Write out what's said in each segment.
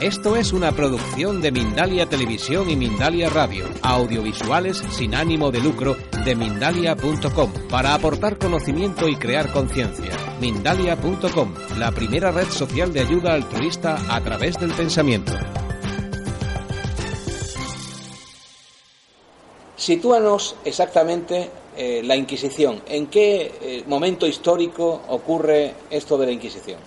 Esto es una producción de Mindalia Televisión y Mindalia Radio, audiovisuales sin ánimo de lucro de mindalia.com, para aportar conocimiento y crear conciencia. Mindalia.com, la primera red social de ayuda altruista a través del pensamiento. Sitúanos exactamente eh, la Inquisición. ¿En qué eh, momento histórico ocurre esto de la Inquisición?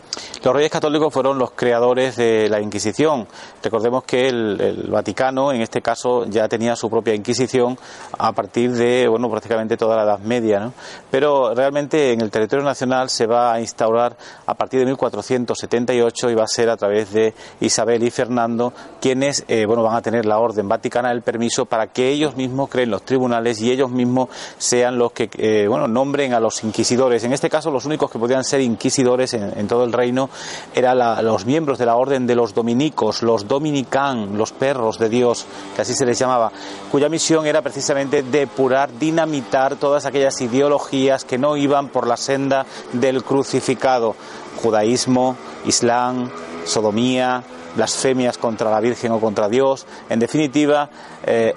Los reyes católicos fueron los creadores de la Inquisición. Recordemos que el, Vaticano, en este caso, ya tenía su propia Inquisición a partir de, bueno, prácticamente toda la Edad Media, ¿no? Pero realmente en el territorio nacional se va a instaurar a partir de 1478 y va a ser a través de Isabel y Fernando quienes, eh, bueno, van a tener la orden vaticana, el permiso para que ellos mismos creen los tribunales y ellos mismos sean los que, eh, bueno, nombren a los inquisidores. En este caso, los únicos que podían ser inquisidores en todo el reino eran los miembros de la orden de los dominicos, los dominican, los perros de Dios, que así se les llamaba, cuya misión era precisamente depurar, dinamitar todas aquellas ideologías que no iban por la senda del crucificado, judaísmo, islam, sodomía, blasfemias contra la Virgen o contra Dios, en definitiva, eh,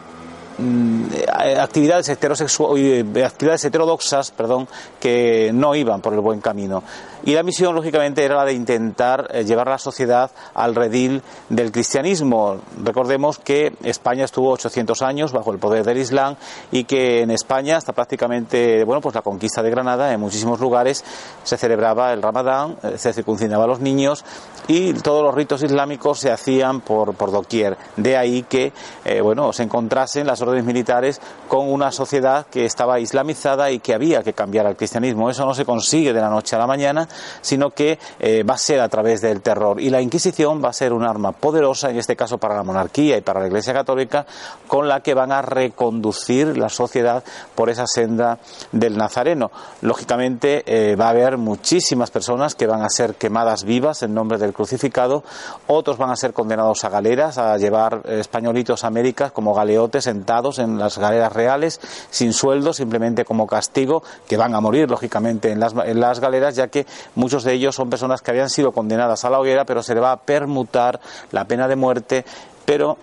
Mm, actividades, eh, actividades heterodoxas perdón, que no iban por el buen camino. Y la misión, lógicamente, era la de intentar eh, llevar a la sociedad al redil del cristianismo. Recordemos que España estuvo 800 años bajo el poder del Islam y que en España, hasta prácticamente bueno, pues la conquista de Granada, en muchísimos lugares se celebraba el Ramadán, eh, se circuncidaba a los niños y todos los ritos islámicos se hacían por, por doquier. De ahí que bueno, se encontrasen las órdenes militares con una sociedad que estaba islamizada y que había que cambiar al cristianismo. Eso no se consigue de la noche a la mañana, sino que eh, va a ser a través del terror. Y la Inquisición va a ser un arma poderosa, en este caso para la monarquía y para la Iglesia Católica, con la que van a reconducir la sociedad por esa senda del Nazareno. Lógicamente eh, va a haber muchísimas personas que van a ser quemadas vivas en nombre del crucificado, otros van a ser condenados a galeras, a llevar eh, españolitos a América como galeotes en en las galeras reales, sin sueldo, simplemente como castigo, que van a morir, lógicamente, en las, en las galeras, ya que muchos de ellos son personas que habían sido condenadas a la hoguera, pero se le va a permutar la pena de muerte, pero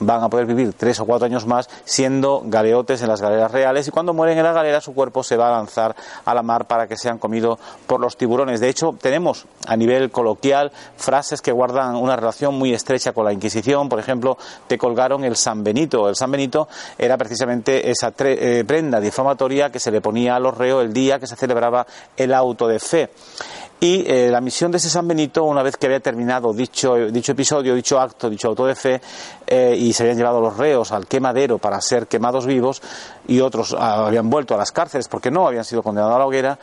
van a poder vivir tres o cuatro años más siendo galeotes en las galeras reales y cuando mueren en la galera su cuerpo se va a lanzar a la mar para que sean comidos por los tiburones. De hecho, tenemos a nivel coloquial frases que guardan una relación muy estrecha con la Inquisición. Por ejemplo, te colgaron el San Benito. El San Benito era precisamente esa eh, prenda difamatoria que se le ponía a los reos el día que se celebraba el auto de fe. Y eh, la misión de ese San Benito, una vez que había terminado dicho, dicho episodio, dicho acto, dicho auto de fe, eh, se habían llevado los reos al quemadero para ser quemados vivos, y otros ah, habían vuelto a las cárceles porque no habían sido condenados a la hoguera,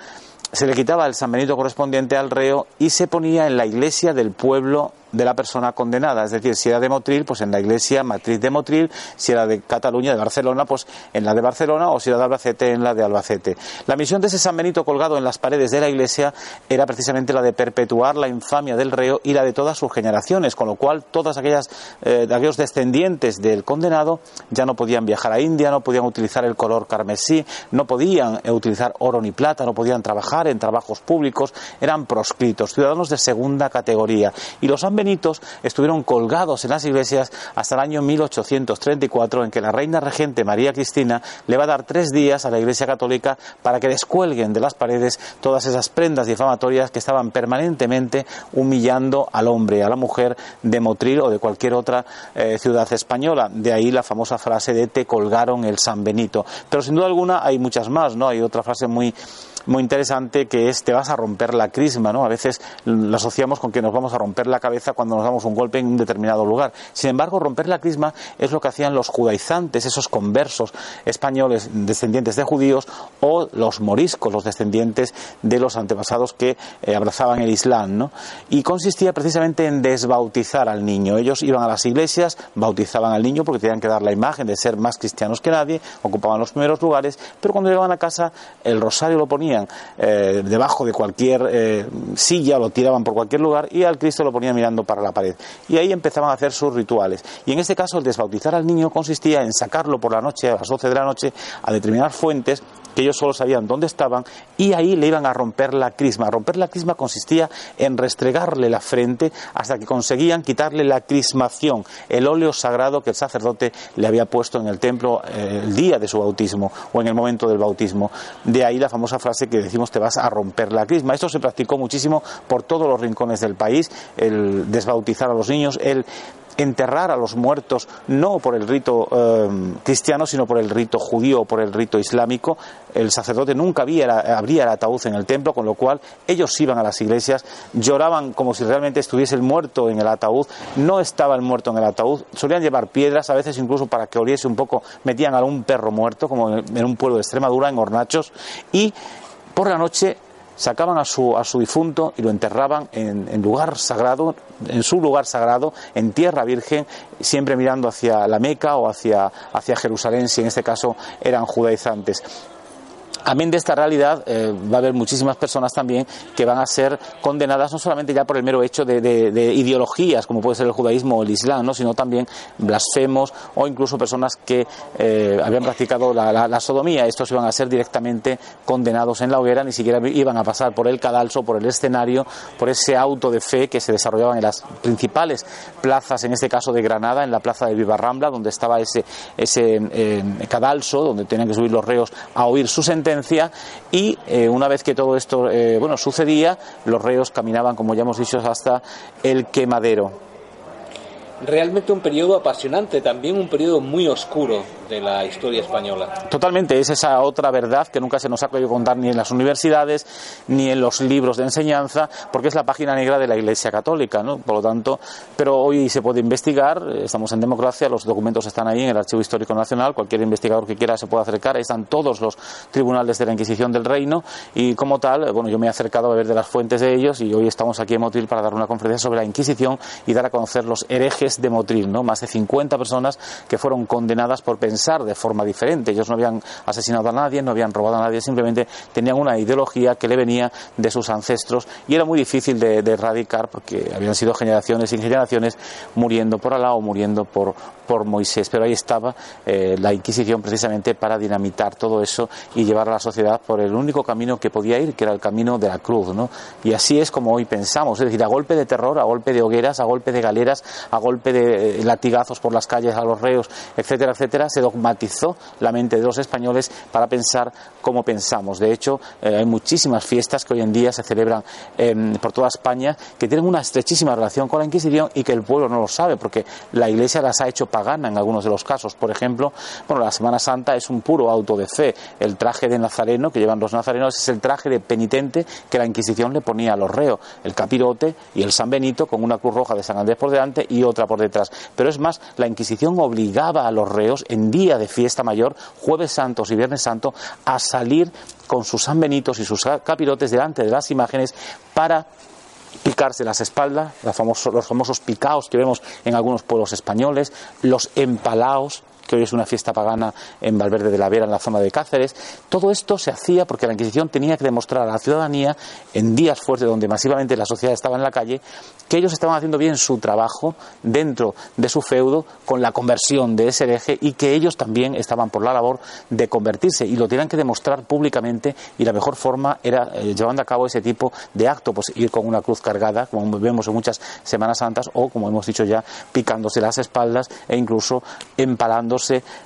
se le quitaba el San Benito correspondiente al reo y se ponía en la iglesia del pueblo de la persona condenada. Es decir, si era de Motril, pues en la iglesia matriz de Motril, si era de Cataluña, de Barcelona, pues en la de Barcelona, o si era de Albacete, en la de Albacete. La misión de ese San Benito colgado en las paredes de la iglesia era precisamente la de perpetuar la infamia del reo y la de todas sus generaciones, con lo cual todas aquellas, eh, aquellos descendientes del condenado ya no podían viajar a India, no podían utilizar el color carmesí, no podían eh, utilizar oro ni plata, no podían trabajar en trabajos públicos, eran proscritos, ciudadanos de segunda categoría. Y los Estuvieron colgados en las iglesias hasta el año 1834, en que la reina regente María Cristina le va a dar tres días a la Iglesia Católica para que descuelguen de las paredes todas esas prendas difamatorias que estaban permanentemente humillando al hombre, a la mujer de Motril o de cualquier otra eh, ciudad española. De ahí la famosa frase de te colgaron el San Benito. Pero sin duda alguna hay muchas más, ¿no? Hay otra frase muy muy interesante que es te vas a romper la crisma, ¿no? A veces lo asociamos con que nos vamos a romper la cabeza cuando nos damos un golpe en un determinado lugar. Sin embargo, romper la crisma es lo que hacían los judaizantes, esos conversos españoles descendientes de judíos o los moriscos, los descendientes de los antepasados que eh, abrazaban el Islam, ¿no? Y consistía precisamente en desbautizar al niño. Ellos iban a las iglesias, bautizaban al niño porque tenían que dar la imagen de ser más cristianos que nadie, ocupaban los primeros lugares, pero cuando llegaban a casa el rosario lo ponían eh, debajo de cualquier eh, silla, lo tiraban por cualquier lugar y al Cristo lo ponían mirando para la pared. Y ahí empezaban a hacer sus rituales. Y en este caso el desbautizar al niño consistía en sacarlo por la noche, a las 12 de la noche, a determinadas fuentes que ellos solo sabían dónde estaban y ahí le iban a romper la crisma. Romper la crisma consistía en restregarle la frente hasta que conseguían quitarle la crismación, el óleo sagrado que el sacerdote le había puesto en el templo eh, el día de su bautismo o en el momento del bautismo. De ahí la famosa frase que decimos te vas a romper la crisma. Esto se practicó muchísimo por todos los rincones del país, el desbautizar a los niños, el enterrar a los muertos no por el rito eh, cristiano, sino por el rito judío o por el rito islámico. El sacerdote nunca había, abría el ataúd en el templo, con lo cual ellos iban a las iglesias, lloraban como si realmente estuviese el muerto en el ataúd, no estaba el muerto en el ataúd, solían llevar piedras, a veces incluso para que oliese un poco, metían a un perro muerto, como en un pueblo de Extremadura, en hornachos, y por la noche sacaban a su, a su difunto y lo enterraban en, lugar sagrado, en su lugar sagrado, en tierra virgen, siempre mirando hacia la Meca o hacia Jerusalén, si en este caso eran judaizantes. Amén de esta realidad, eh, va a haber muchísimas personas también que van a ser condenadas no solamente ya por el mero hecho de, de, de ideologías, como puede ser el judaísmo o el islam, ¿no? sino también blasfemos o incluso personas que eh, habían practicado la, sodomía. Estos iban a ser directamente condenados en la hoguera, ni siquiera iban a pasar por el cadalso, por el escenario, por ese auto de fe que se desarrollaba en las principales plazas, en este caso de Granada, en la plaza de Vivarrambla, donde estaba ese, ese eh, cadalso, donde tenían que subir los reos a oír su sentencia y eh, una vez que todo esto eh, bueno sucedía los reos caminaban como ya hemos dicho hasta el quemadero. Realmente un periodo apasionante, también un periodo muy oscuro de la historia española. Totalmente, es esa otra verdad que nunca se nos ha podido contar ni en las universidades ni en los libros de enseñanza, porque es la página negra de la Iglesia Católica, ¿no? Por lo tanto, pero hoy se puede investigar, estamos en democracia, los documentos están ahí en el Archivo Histórico Nacional, cualquier investigador que quiera se puede acercar, ahí están todos los tribunales de la Inquisición del Reino y como tal, bueno, yo me he acercado a ver de las fuentes de ellos y hoy estamos aquí en Motril para dar una conferencia sobre la Inquisición y dar a conocer los herejes de Motril, ¿no? Más de 50 personas que fueron condenadas por de forma diferente. Ellos no habían asesinado a nadie, no habían robado a nadie, simplemente tenían una ideología que le venía de sus ancestros y era muy difícil de, de erradicar porque habían sido generaciones y generaciones muriendo por Alá o muriendo por, por Moisés. Pero ahí estaba eh, la Inquisición precisamente para dinamitar todo eso y llevar a la sociedad por el único camino que podía ir, que era el camino de la cruz. ¿no? Y así es como hoy pensamos, es decir, a golpe de terror, a golpe de hogueras, a golpe de galeras, a golpe de eh, latigazos por las calles a los reos, etcétera, etcétera, se dogmatizó la mente de los españoles para pensar como pensamos. De hecho, eh, hay muchísimas fiestas que hoy en día se celebran eh, por toda España que tienen una estrechísima relación con la Inquisición y que el pueblo no lo sabe porque la Iglesia las ha hecho pagana en algunos de los casos. Por ejemplo, bueno, la Semana Santa es un puro auto de fe. El traje de nazareno que llevan los nazarenos es el traje de penitente que la Inquisición le ponía a los reos. El capirote y el San Benito con una cruz roja de San Andrés por delante y otra por detrás. Pero es más, la Inquisición obligaba a los reos en día de fiesta mayor, jueves santos y viernes santo, a salir con sus San Benitos y sus capirotes delante de las imágenes para picarse las espaldas, los famosos, los famosos picaos que vemos en algunos pueblos españoles, los empalaos, que hoy es una fiesta pagana en Valverde de la Vera, en la zona de Cáceres. Todo esto se hacía porque la Inquisición tenía que demostrar a la ciudadanía, en días fuertes donde masivamente la sociedad estaba en la calle, que ellos estaban haciendo bien su trabajo dentro de su feudo con la conversión de ese hereje y que ellos también estaban por la labor de convertirse y lo tenían que demostrar públicamente y la mejor forma era eh, llevando a cabo ese tipo de acto, pues ir con una cruz cargada, como vemos en muchas Semanas Santas, o como hemos dicho ya, picándose las espaldas e incluso empalando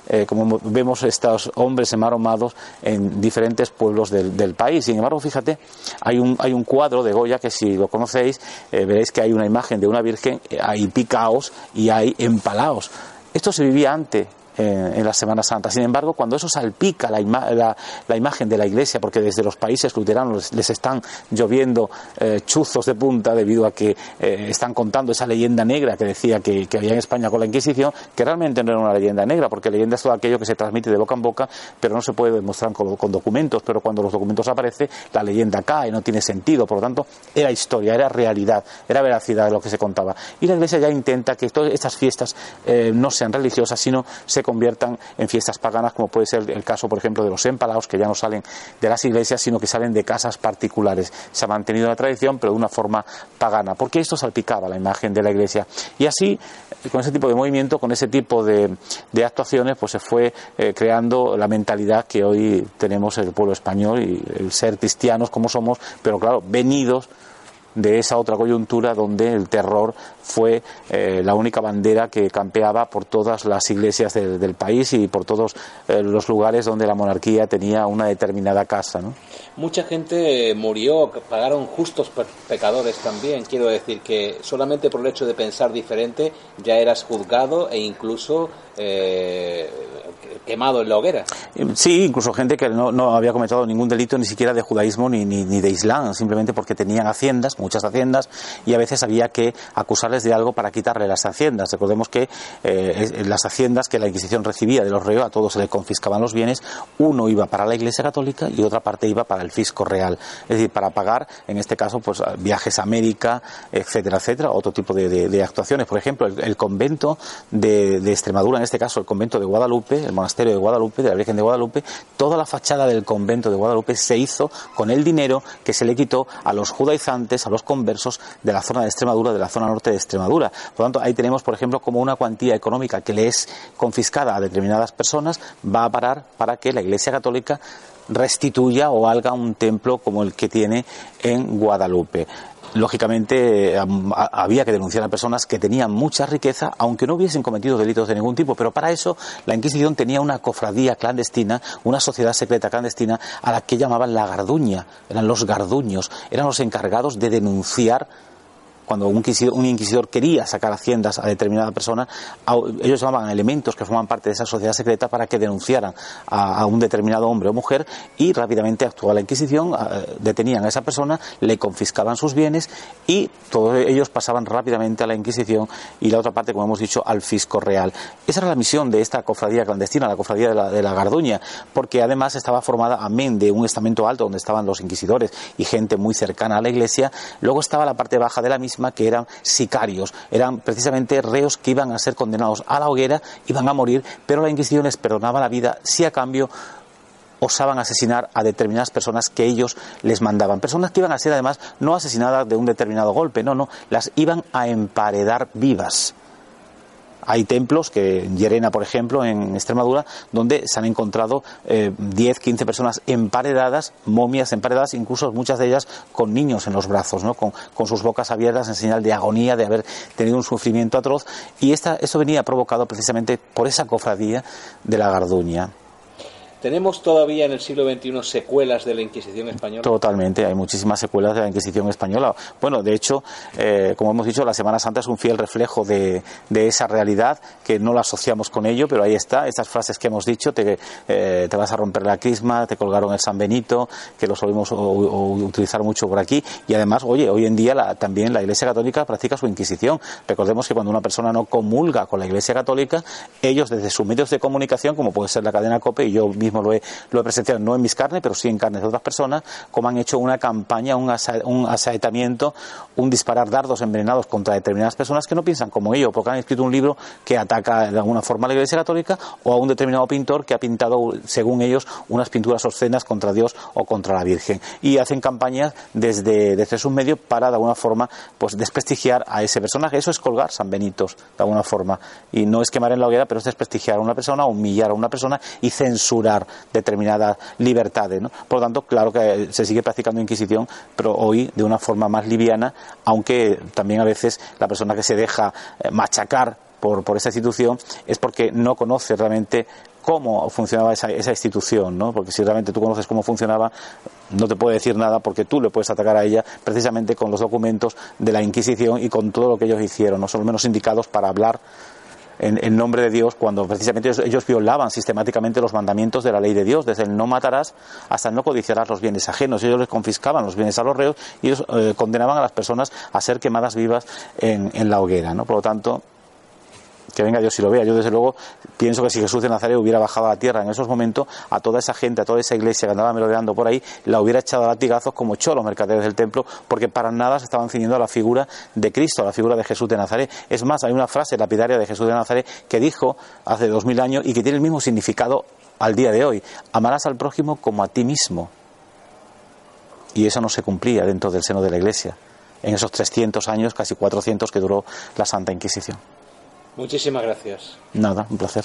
eh, como vemos estos hombres emaromados en diferentes pueblos del, país. Sin embargo, fíjate, hay un, hay un cuadro de Goya que si lo conocéis, eh, veréis que hay una imagen de una virgen, eh, hay picaos y hay empalaos. Esto se vivía antes en, en la Semana Santa. Sin embargo, cuando eso salpica la, ima la, imagen de la iglesia, porque desde los países luteranos les, están lloviendo eh, chuzos de punta debido a que eh, están contando esa leyenda negra que decía que, había en España con la Inquisición, que realmente no era una leyenda negra, porque leyenda es todo aquello que se transmite de boca en boca, pero no se puede demostrar con, documentos, pero cuando los documentos aparecen, la leyenda cae, no tiene sentido, por lo tanto, era historia, era realidad, era veracidad de lo que se contaba. Y la iglesia ya intenta que todas estas fiestas eh, no sean religiosas, sino se conviertan en fiestas paganas, como puede ser el caso, por ejemplo, de los empalaos, que ya no salen de las iglesias, sino que salen de casas particulares. Se ha mantenido la tradición, pero de una forma pagana, porque esto salpicaba la imagen de la iglesia. Y así, con ese tipo de movimiento, con ese tipo de, actuaciones, pues se fue eh, creando la mentalidad que hoy tenemos el pueblo español y el ser cristianos como somos, pero claro, venidos de esa otra coyuntura donde el terror fue eh, la única bandera que campeaba por todas las iglesias del país y por todos eh, los lugares donde la monarquía tenía una determinada casa. ¿no? Mucha gente murió, pagaron justos pecadores también. Quiero decir que solamente por el hecho de pensar diferente ya eras juzgado e incluso eh, quemado en la hoguera. Sí, incluso gente que no, había cometido ningún delito ni siquiera de judaísmo ni, ni, de islam, simplemente porque tenían haciendas, muchas haciendas, y a veces había que acusarles de algo para quitarle las haciendas. Recordemos que eh, las haciendas que la Inquisición recibía de los reos, a todos se le confiscaban los bienes, uno iba para la Iglesia Católica y otra parte iba para el fisco real. Es decir, para pagar, en este caso, pues viajes a América, etcétera, etcétera, otro tipo de, actuaciones. Por ejemplo, el, convento de, de Extremadura, en este caso el convento de Guadalupe, el monasterio de Guadalupe, de la Virgen de Guadalupe, toda la fachada del convento de Guadalupe se hizo con el dinero que se le quitó a los judaizantes, a los conversos de la zona de Extremadura, de la zona norte de Extremadura. Por lo tanto, ahí tenemos, por ejemplo, como una cuantía económica que le es confiscada a determinadas personas va a parar para que la Iglesia Católica restituya o haga un templo como el que tiene en Guadalupe lógicamente había que denunciar a personas que tenían mucha riqueza, aunque no hubiesen cometido delitos de ningún tipo, pero para eso la Inquisición tenía una cofradía clandestina, una sociedad secreta clandestina a la que llamaban la Garduña, eran los Garduños, eran los encargados de denunciar cuando un inquisidor, quería sacar haciendas a determinada persona, ellos llamaban elementos que forman parte de esa sociedad secreta para que denunciaran a, un determinado hombre o mujer y rápidamente actuaba la Inquisición, detenían a esa persona, le confiscaban sus bienes y todos ellos pasaban rápidamente a la Inquisición y la otra parte, como hemos dicho, al fisco real. Esa era la misión de esta cofradía clandestina, la cofradía de la, de la Garduña, porque además estaba formada, amén de un estamento alto donde estaban los inquisidores y gente muy cercana a la iglesia, luego estaba la parte baja de la misma que eran sicarios, eran precisamente reos que iban a ser condenados a la hoguera, iban a morir, pero la Inquisición les perdonaba la vida si a cambio osaban asesinar a determinadas personas que ellos les mandaban. Personas que iban a ser además no asesinadas de un determinado golpe, no, no, las iban a emparedar vivas. Hay templos, que en Llerena, por ejemplo, en Extremadura, donde se han encontrado eh, 10, 15 personas emparedadas, momias emparedadas, incluso muchas de ellas con niños en los brazos, ¿no? con, sus bocas abiertas en señal de agonía, de haber tenido un sufrimiento atroz. Y esta, eso venía provocado precisamente por esa cofradía de la Garduña. ¿Tenemos todavía en el siglo XXI secuelas de la Inquisición española? Totalmente, hay muchísimas secuelas de la Inquisición española. Bueno, de hecho, eh, como hemos dicho, la Semana Santa es un fiel reflejo de, esa realidad, que no la asociamos con ello, pero ahí está, estas frases que hemos dicho, te, eh, te vas a romper la crisma, te colgaron el San Benito, que lo solemos utilizar mucho por aquí, y además, oye, hoy en día también la Iglesia Católica practica su Inquisición. Recordemos que cuando una persona no comulga con la Iglesia Católica, ellos desde sus medios de comunicación, como puede ser la cadena COPE, y yo lo he, lo he presentado no en mis carnes, pero sí en carnes de otras personas, como han hecho una campaña, un, asaetamiento, un disparar dardos envenenados contra determinadas personas que no piensan como ellos, porque han escrito un libro que ataca de alguna forma a la Iglesia Católica o a un determinado pintor que ha pintado, según ellos, unas pinturas obscenas contra Dios o contra la Virgen. Y hacen campañas desde, desde sus medios para, de alguna forma, pues desprestigiar a ese personaje. Eso es colgar San Benitos, de alguna forma. Y no es quemar en la hoguera, pero es desprestigiar a una persona, humillar a una persona y censurar determinadas libertades. ¿no? Por lo tanto, claro que se sigue practicando Inquisición, pero hoy de una forma más liviana, aunque también a veces la persona que se deja eh, machacar por, por esa institución es porque no conoce realmente cómo funcionaba esa, esa, institución, ¿no? Porque si realmente tú conoces cómo funcionaba, no te puede decir nada porque tú le puedes atacar a ella precisamente con los documentos de la Inquisición y con todo lo que ellos hicieron, no son los menos indicados para hablar en, nombre de Dios cuando precisamente ellos, violaban sistemáticamente los mandamientos de la ley de Dios, desde el no matarás hasta el no codiciarás los bienes ajenos. Ellos les confiscaban los bienes a los reos y ellos eh, condenaban a las personas a ser quemadas vivas en, la hoguera. ¿no? Por lo tanto, que venga Dios y lo vea. Yo desde luego pienso que si Jesús de Nazaret hubiera bajado a la tierra en esos momentos, a toda esa gente, a toda esa iglesia que andaba merodeando por ahí, la hubiera echado a latigazos como echó los mercaderes del templo, porque para nada se estaban ciñendo a la figura de Cristo, a la figura de Jesús de Nazaret. Es más, hay una frase lapidaria de Jesús de Nazaret que dijo hace dos mil años y que tiene el mismo significado al día de hoy. Amarás al prójimo como a ti mismo. Y eso no se cumplía dentro del seno de la Iglesia en esos 300 años, casi 400 que duró la Santa Inquisición. Muchísimas gracias. Nada, un placer.